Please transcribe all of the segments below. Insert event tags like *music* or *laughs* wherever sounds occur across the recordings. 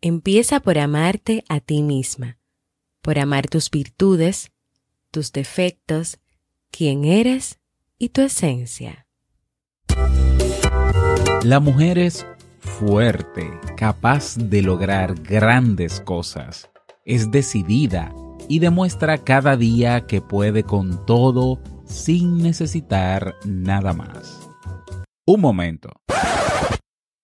Empieza por amarte a ti misma, por amar tus virtudes, tus defectos, quién eres y tu esencia. La mujer es fuerte, capaz de lograr grandes cosas. Es decidida y demuestra cada día que puede con todo sin necesitar nada más. Un momento.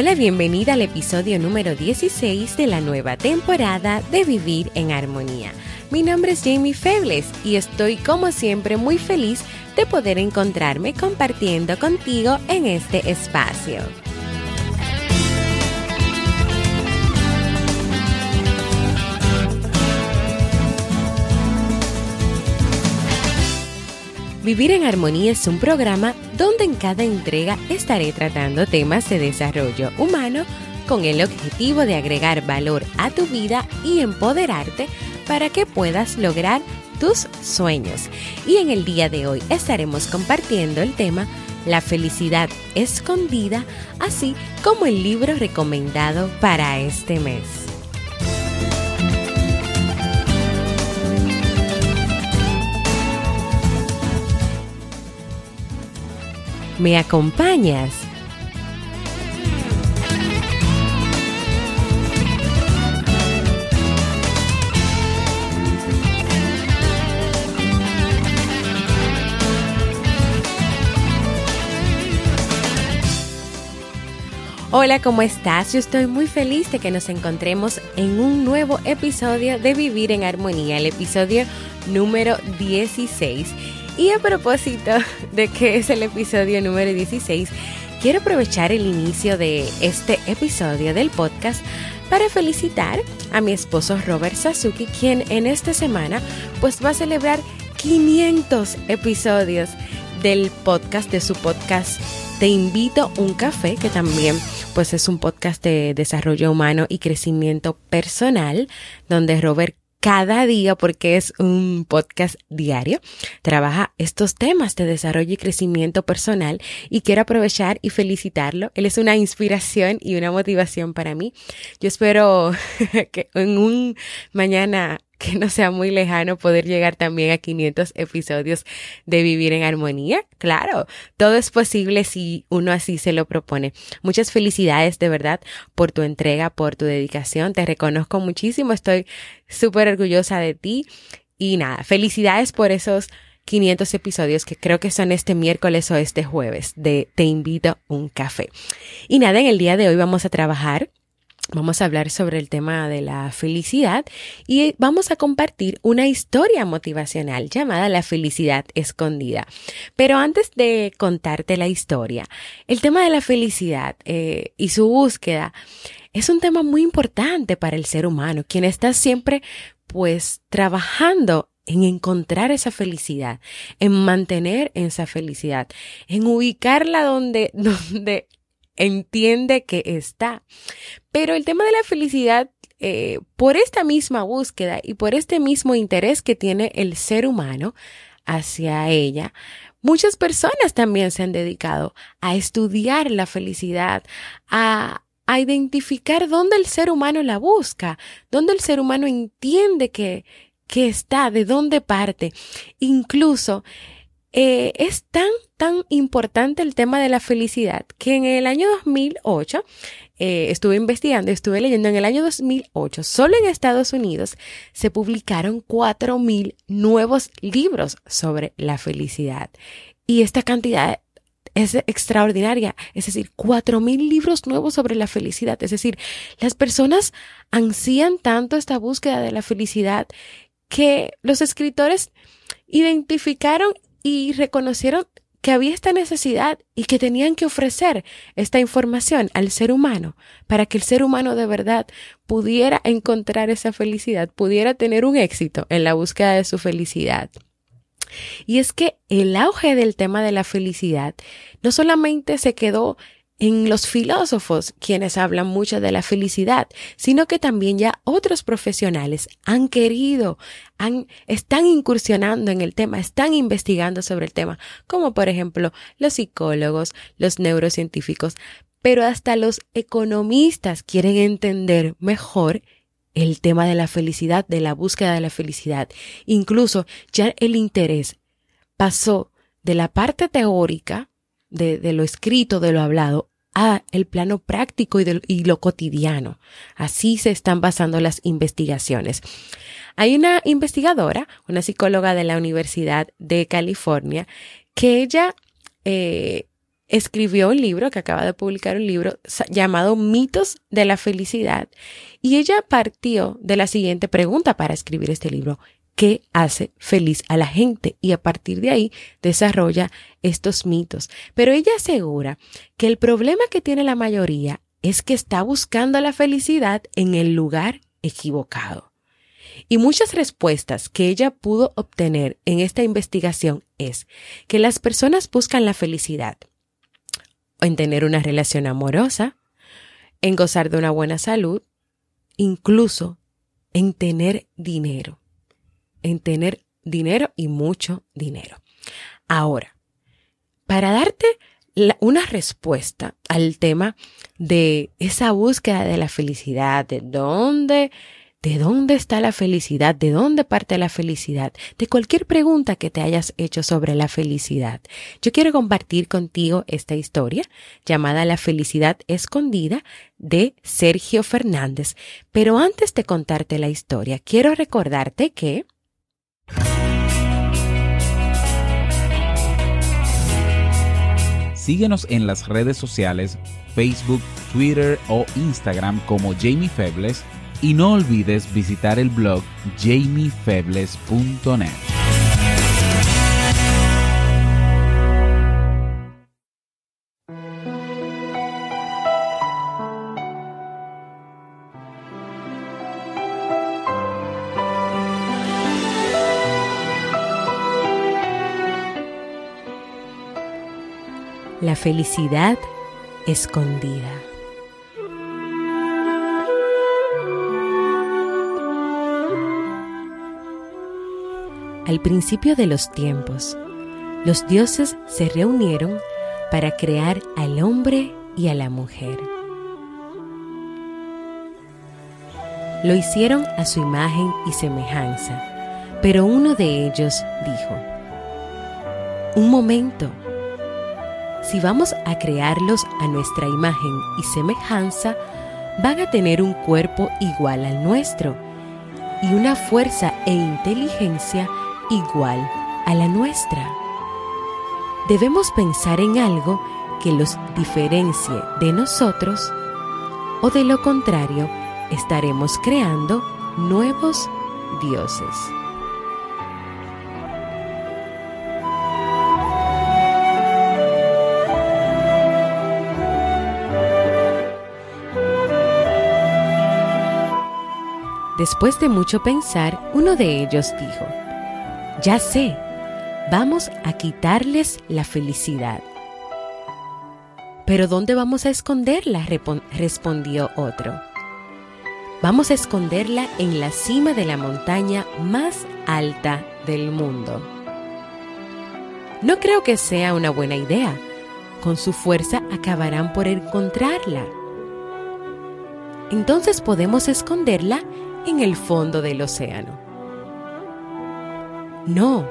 Hola, bienvenida al episodio número 16 de la nueva temporada de Vivir en Armonía. Mi nombre es Jamie Febles y estoy como siempre muy feliz de poder encontrarme compartiendo contigo en este espacio. Vivir en Armonía es un programa donde en cada entrega estaré tratando temas de desarrollo humano con el objetivo de agregar valor a tu vida y empoderarte para que puedas lograr tus sueños. Y en el día de hoy estaremos compartiendo el tema La felicidad escondida, así como el libro recomendado para este mes. ¿Me acompañas? Hola, ¿cómo estás? Yo estoy muy feliz de que nos encontremos en un nuevo episodio de Vivir en Armonía, el episodio número 16. Y a propósito de que es el episodio número 16, quiero aprovechar el inicio de este episodio del podcast para felicitar a mi esposo Robert Sasuki, quien en esta semana pues va a celebrar 500 episodios del podcast, de su podcast Te invito un café, que también pues es un podcast de desarrollo humano y crecimiento personal, donde Robert cada día, porque es un podcast diario, trabaja estos temas de desarrollo y crecimiento personal y quiero aprovechar y felicitarlo. Él es una inspiración y una motivación para mí. Yo espero *laughs* que en un mañana *laughs* que no sea muy lejano poder llegar también a 500 episodios de Vivir en Armonía. Claro, todo es posible si uno así se lo propone. Muchas felicidades de verdad por tu entrega, por tu dedicación. Te reconozco muchísimo. Estoy súper orgullosa de ti. Y nada, felicidades por esos 500 episodios que creo que son este miércoles o este jueves de Te invito un café. Y nada, en el día de hoy vamos a trabajar Vamos a hablar sobre el tema de la felicidad y vamos a compartir una historia motivacional llamada La felicidad escondida. Pero antes de contarte la historia, el tema de la felicidad eh, y su búsqueda es un tema muy importante para el ser humano, quien está siempre pues trabajando en encontrar esa felicidad, en mantener esa felicidad, en ubicarla donde, *laughs* donde entiende que está. Pero el tema de la felicidad, eh, por esta misma búsqueda y por este mismo interés que tiene el ser humano hacia ella, muchas personas también se han dedicado a estudiar la felicidad, a, a identificar dónde el ser humano la busca, dónde el ser humano entiende que, que está, de dónde parte. Incluso eh, es tan, tan importante el tema de la felicidad que en el año 2008 eh, estuve investigando, estuve leyendo en el año 2008, solo en Estados Unidos se publicaron 4.000 nuevos libros sobre la felicidad. Y esta cantidad es extraordinaria. Es decir, cuatro mil libros nuevos sobre la felicidad. Es decir, las personas ansían tanto esta búsqueda de la felicidad que los escritores identificaron y reconocieron que había esta necesidad y que tenían que ofrecer esta información al ser humano para que el ser humano de verdad pudiera encontrar esa felicidad, pudiera tener un éxito en la búsqueda de su felicidad. Y es que el auge del tema de la felicidad no solamente se quedó en los filósofos quienes hablan mucho de la felicidad, sino que también ya otros profesionales han querido, han, están incursionando en el tema, están investigando sobre el tema, como por ejemplo los psicólogos, los neurocientíficos, pero hasta los economistas quieren entender mejor el tema de la felicidad, de la búsqueda de la felicidad. Incluso ya el interés pasó de la parte teórica, de, lo escrito, de lo hablado, el plano práctico y, y lo cotidiano. Así se están basando las investigaciones. Hay una investigadora, una psicóloga de la Universidad de California, que ella eh, escribió un libro, que acaba de publicar un libro llamado Mitos de la Felicidad. Y ella partió de la siguiente pregunta para escribir este libro. ¿Qué hace feliz a la gente? Y a partir de ahí desarrolla estos mitos. Pero ella asegura que el problema que tiene la mayoría es que está buscando la felicidad en el lugar equivocado. Y muchas respuestas que ella pudo obtener en esta investigación es que las personas buscan la felicidad en tener una relación amorosa, en gozar de una buena salud, incluso en tener dinero, en tener dinero y mucho dinero. Ahora, para darte una respuesta al tema de esa búsqueda de la felicidad, de dónde ¿De dónde está la felicidad? ¿De dónde parte la felicidad? De cualquier pregunta que te hayas hecho sobre la felicidad. Yo quiero compartir contigo esta historia llamada La felicidad escondida de Sergio Fernández. Pero antes de contarte la historia, quiero recordarte que... Síguenos en las redes sociales, Facebook, Twitter o Instagram como Jamie Febles y no olvides visitar el blog jamiefebles.net. La felicidad escondida. Al principio de los tiempos, los dioses se reunieron para crear al hombre y a la mujer. Lo hicieron a su imagen y semejanza, pero uno de ellos dijo, Un momento, si vamos a crearlos a nuestra imagen y semejanza, van a tener un cuerpo igual al nuestro y una fuerza e inteligencia igual a la nuestra. Debemos pensar en algo que los diferencie de nosotros o de lo contrario estaremos creando nuevos dioses. Después de mucho pensar, uno de ellos dijo, ya sé, vamos a quitarles la felicidad. Pero ¿dónde vamos a esconderla? respondió otro. Vamos a esconderla en la cima de la montaña más alta del mundo. No creo que sea una buena idea. Con su fuerza acabarán por encontrarla. Entonces podemos esconderla en el fondo del océano. No,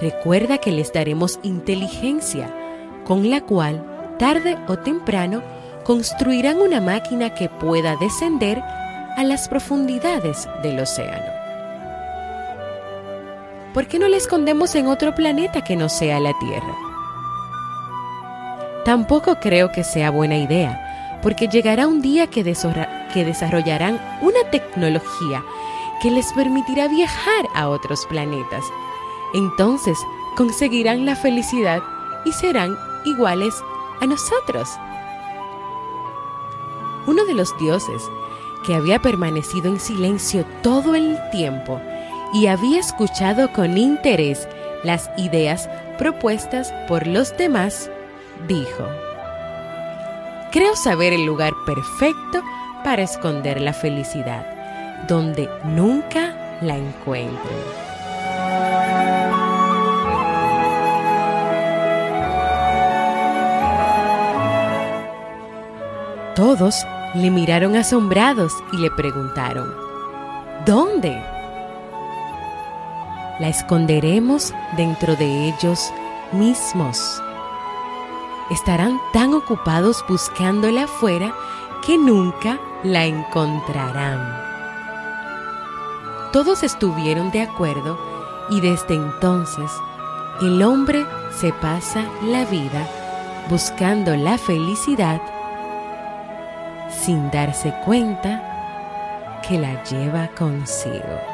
recuerda que les daremos inteligencia, con la cual, tarde o temprano, construirán una máquina que pueda descender a las profundidades del océano. ¿Por qué no la escondemos en otro planeta que no sea la Tierra? Tampoco creo que sea buena idea, porque llegará un día que, desarrollarán una tecnología que les permitirá viajar a otros planetas. Entonces conseguirán la felicidad y serán iguales a nosotros. Uno de los dioses, que había permanecido en silencio todo el tiempo y había escuchado con interés las ideas propuestas por los demás, dijo, Creo saber el lugar perfecto para esconder la felicidad, donde nunca la encuentren. Todos le miraron asombrados y le preguntaron, ¿Dónde? La esconderemos dentro de ellos mismos. Estarán tan ocupados buscándola afuera que nunca la encontrarán. Todos estuvieron de acuerdo y desde entonces el hombre se pasa la vida buscando la felicidad sin darse cuenta que la lleva consigo.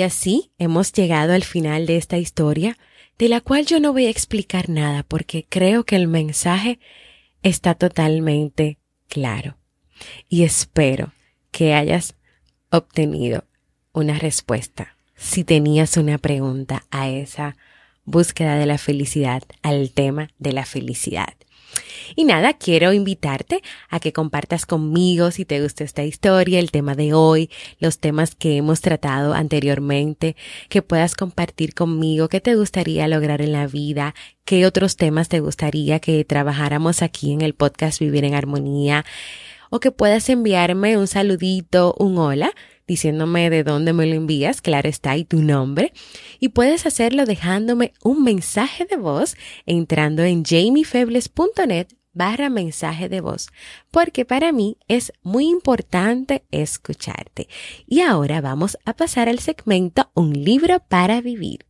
Y así hemos llegado al final de esta historia, de la cual yo no voy a explicar nada porque creo que el mensaje está totalmente claro. Y espero que hayas obtenido una respuesta si tenías una pregunta a esa búsqueda de la felicidad, al tema de la felicidad. Y nada, quiero invitarte a que compartas conmigo si te gusta esta historia, el tema de hoy, los temas que hemos tratado anteriormente, que puedas compartir conmigo qué te gustaría lograr en la vida, qué otros temas te gustaría que trabajáramos aquí en el podcast Vivir en Armonía, o que puedas enviarme un saludito, un hola diciéndome de dónde me lo envías, claro está, y tu nombre. Y puedes hacerlo dejándome un mensaje de voz entrando en jamiefebles.net barra mensaje de voz, porque para mí es muy importante escucharte. Y ahora vamos a pasar al segmento Un libro para vivir.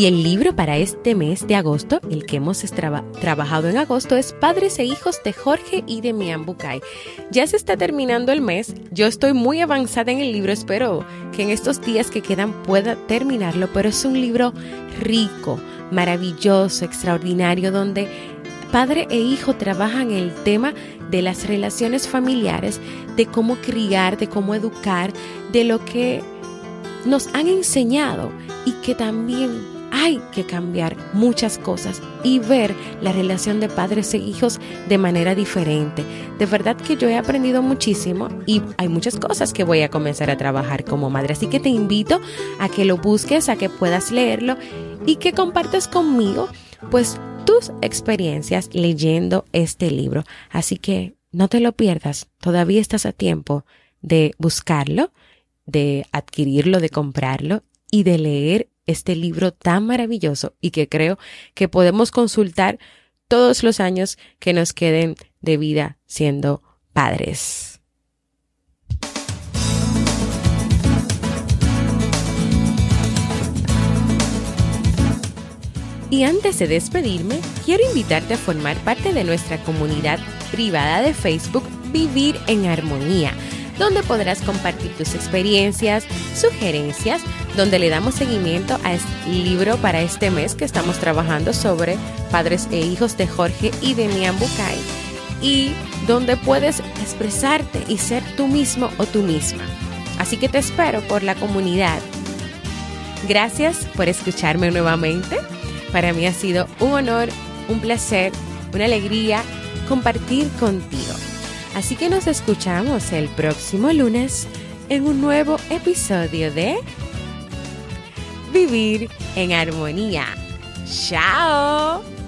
Y el libro para este mes de agosto, el que hemos trabajado en agosto, es Padres e Hijos de Jorge y de Mian Bucay. Ya se está terminando el mes, yo estoy muy avanzada en el libro, espero que en estos días que quedan pueda terminarlo, pero es un libro rico, maravilloso, extraordinario, donde padre e hijo trabajan el tema de las relaciones familiares, de cómo criar, de cómo educar, de lo que nos han enseñado y que también hay que cambiar muchas cosas y ver la relación de padres e hijos de manera diferente. De verdad que yo he aprendido muchísimo y hay muchas cosas que voy a comenzar a trabajar como madre. Así que te invito a que lo busques, a que puedas leerlo y que compartas conmigo pues tus experiencias leyendo este libro. Así que no te lo pierdas, todavía estás a tiempo de buscarlo, de adquirirlo, de comprarlo y de leer este libro tan maravilloso y que creo que podemos consultar todos los años que nos queden de vida siendo padres. Y antes de despedirme, quiero invitarte a formar parte de nuestra comunidad privada de Facebook Vivir en Armonía donde podrás compartir tus experiencias, sugerencias, donde le damos seguimiento a este libro para este mes que estamos trabajando sobre padres e hijos de Jorge y de Mian Bucay. y donde puedes expresarte y ser tú mismo o tú misma. Así que te espero por la comunidad. Gracias por escucharme nuevamente. Para mí ha sido un honor, un placer, una alegría compartir contigo. Así que nos escuchamos el próximo lunes en un nuevo episodio de Vivir en Armonía. ¡Chao!